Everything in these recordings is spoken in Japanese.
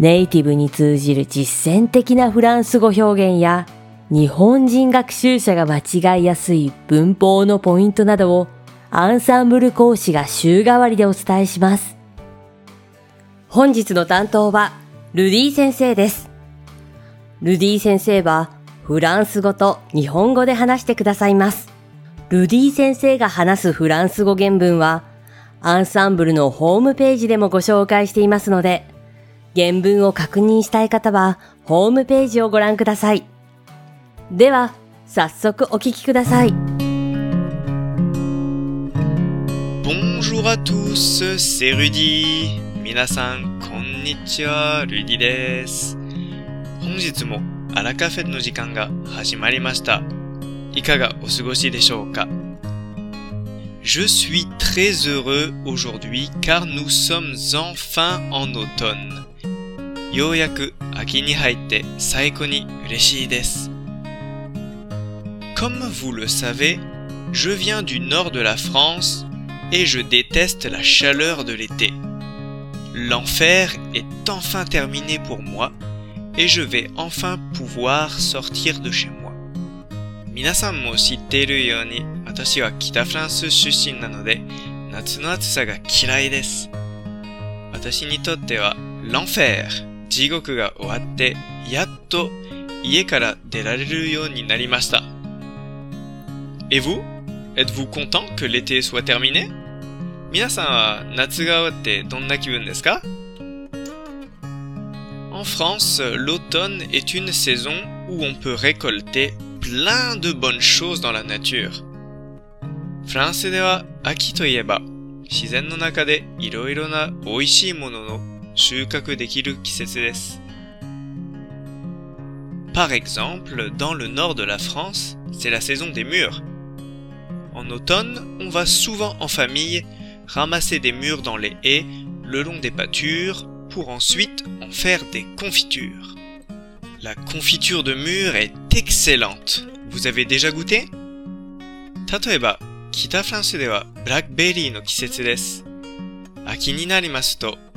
ネイティブに通じる実践的なフランス語表現や日本人学習者が間違いやすい文法のポイントなどをアンサンブル講師が週替わりでお伝えします。本日の担当はルディ先生です。ルディ先生はフランス語と日本語で話してくださいます。ルディ先生が話すフランス語原文はアンサンブルのホームページでもご紹介していますので、原文を確認したい方はホームページをご覧ください。では、早速お聞きください。Bonjour à tous, c'est Rudy. 皆さん、こんにちは、Rudy です。本日もアラカフェの時間が始まりました。いかがお過ごしでしょうか Je suis très heureux aujourd'hui car nous sommes enfin en automne. Comme vous le savez, je viens du nord de la France et je déteste la chaleur de l'été. L'enfer est enfin terminé pour moi et je vais enfin pouvoir sortir de chez moi. 皆さんも知っているように私は北フランス出身なので夏の暑さが嫌いです。私にとっては l'enfer et vous? Êtes-vous content que l'été soit terminé? 皆さんは夏が終わってどんな気分ですか En France, l'automne est une saison où on peut récolter plein de bonnes choses dans la nature. nature. Par exemple, dans le nord de la France, c'est la saison des murs. En automne, on va souvent en famille ramasser des murs dans les haies le long des pâtures pour ensuite en faire des confitures. La confiture de murs est excellente. Vous avez déjà goûté to.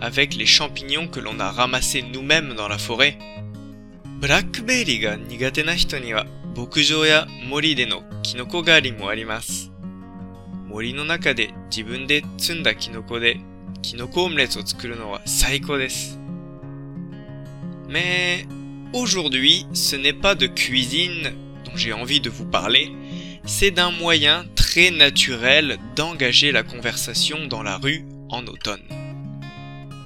avec les champignons que l'on a ramassés nous-mêmes dans la forêt. Mais aujourd'hui, ce n'est pas de cuisine dont j'ai envie de vous parler, c'est d'un moyen très naturel d'engager la conversation dans la rue en automne.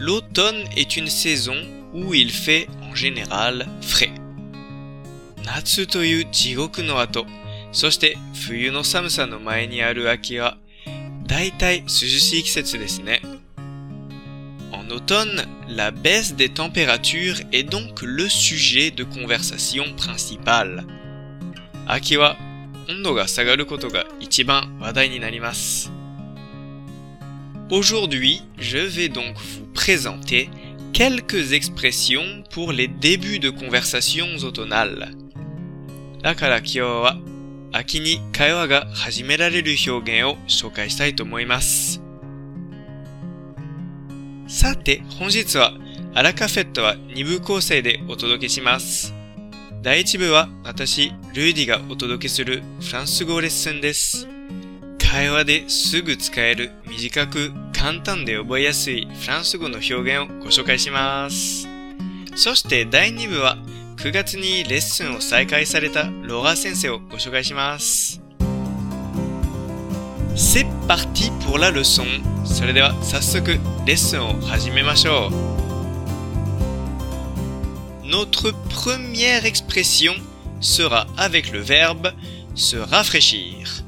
L'automne est une saison où il fait en général frais. Natsu toyu jigoku no ato, soshite fuyu no samusa no mae ni aru aki wa daitai sujushii kisetsu desu ne. En automne, la baisse des températures est donc le sujet de conversation principale. Aki wa ondo ga sagaru koto ga ichiban wadai ni narimasu. Aujourd'hui, je vais donc vous présenter quelques expressions pour les débuts de conversations automnales. だから今日は秋に会話が始められる表現を紹介したいと思います。さて、本日はアラカフェットは2部構成でお届けします。第1部は私、ルーディがお届けするフランス語レッスンです。会話ですぐ使える短く簡単で覚えやすいフランス語の表現をご紹介します。そして第2部は9月にレッスンを再開されたロガ先生をご紹介します。C'est parti pour la leçon! それでは早速レッスンを始めましょう。Notre première expression sera avec le verbe se rafraîchir.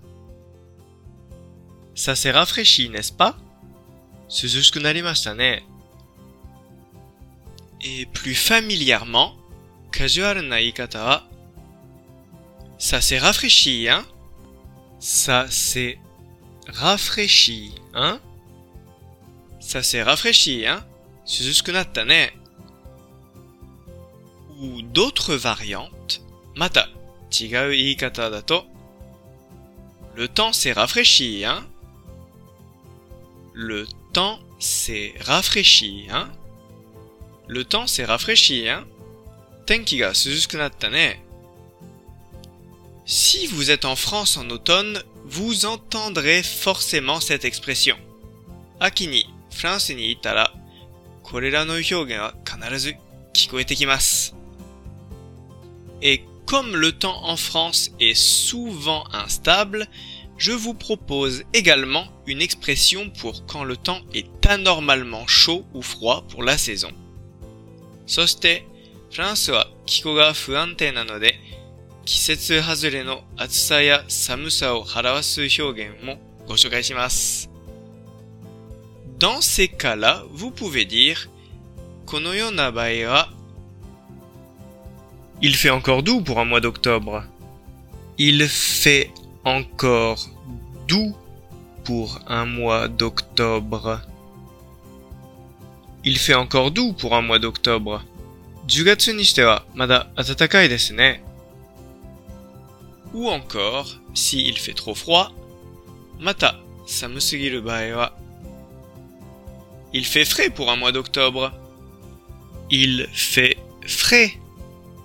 Ça s'est rafraîchi, n'est-ce pas Et plus familièrement, casual na Ça s'est rafraîchi, hein Ça s'est rafraîchi, hein Ça s'est rafraîchi, hein Ou d'autres variantes, mata, chigau ikata dato. Le temps s'est rafraîchi, hein le temps s'est rafraîchi, hein? Le temps s'est rafraîchi, hein? Tenki ga ne. Si vous êtes en France en automne, vous entendrez forcément cette expression. Akini, France ni itara, no wa kanarazu Et comme le temps en France est souvent instable, je vous propose également une expression pour quand le temps est anormalement chaud ou froid pour la saison. Dans ces cas-là, vous pouvez dire このような場合は Il fait encore doux pour un mois d'octobre. Il fait encore doux pour un mois d'octobre. Il fait encore doux pour un mois d'octobre. 10 Ou encore, si il fait trop froid, mata samusugiru wa. Il fait frais pour un mois d'octobre. Il fait frais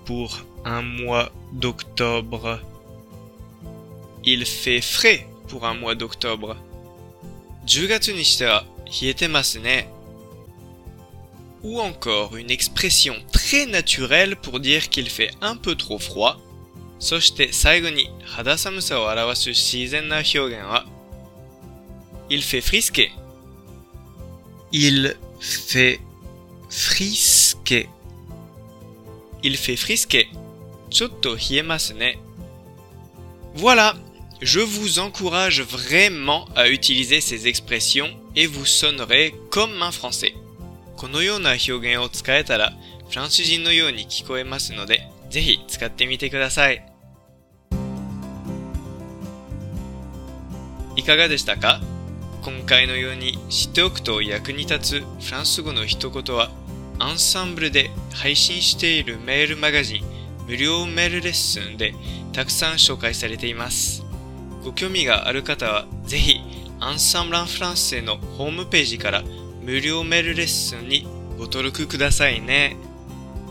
pour un mois d'octobre il fait frais pour un mois d'octobre. 10 Ou encore une expression très naturelle pour dire qu'il fait un peu trop froid. Il fait frisquer. Il fait frisquer. Il fait frisquer. Voilà je vous encourage vraiment à utiliser ces expressions et vous sonnerez comme un français. このような表現を使えたら、フランス人のように聞こえますので、ぜひ使ってみてください。いかがでしたか今回のように知っておくと役に立つフランス語の一言は、アンサンブルで配信しているメールマガジン無料メールレッスンでたくさん紹介されています。ご興味がある方は、ぜひ、アンサンブランフランスへのホームページから無料メールレッスンにご登録くださいね。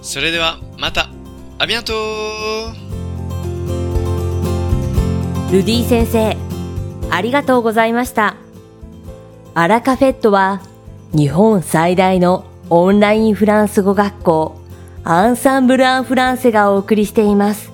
それでは、またありがとうルディ先生、ありがとうございました。アラカフェットは、日本最大のオンラインフランス語学校、アンサンブル・アン・フランセがお送りしています。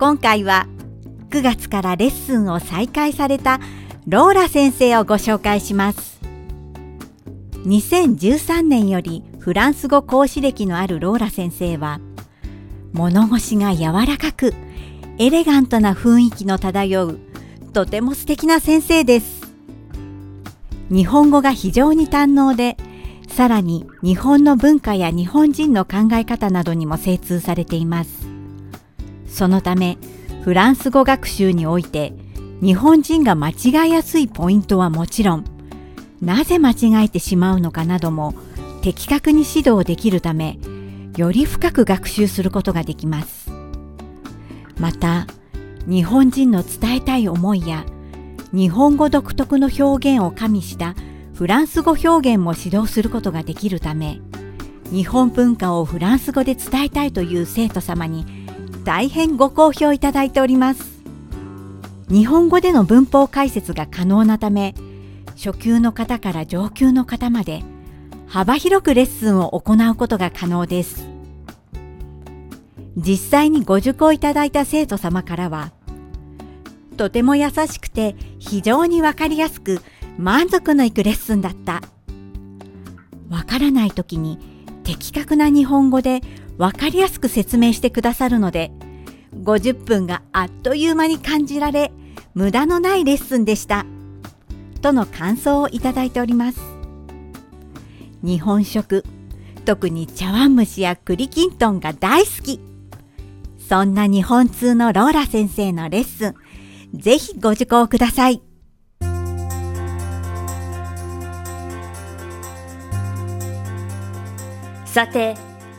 今回は9月からレッスンを再開されたローラ先生をご紹介します2013年よりフランス語講師歴のあるローラ先生は物腰が柔らかくエレガントな雰囲気の漂うとても素敵な先生です日本語が非常に堪能でさらに日本の文化や日本人の考え方などにも精通されていますそのためフランス語学習において日本人が間違いやすいポイントはもちろんなぜ間違えてしまうのかなども的確に指導できるためより深く学習することができますまた日本人の伝えたい思いや日本語独特の表現を加味したフランス語表現も指導することができるため日本文化をフランス語で伝えたいという生徒様に大変ご好評いただいております日本語での文法解説が可能なため初級の方から上級の方まで幅広くレッスンを行うことが可能です実際にご受講いただいた生徒様からはとても優しくて非常にわかりやすく満足のいくレッスンだったわからない時に的確な日本語で分かりやすく説明してくださるので50分があっという間に感じられ無駄のないレッスンでしたとの感想をいただいております日本食特に茶碗蒸しや栗きんとんが大好きそんな日本通のローラ先生のレッスンぜひご受講くださいさて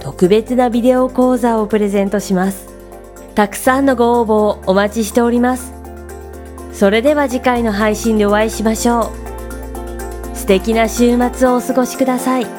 特別なビデオ講座をプレゼントします。たくさんのご応募をお待ちしております。それでは次回の配信でお会いしましょう。素敵な週末をお過ごしください。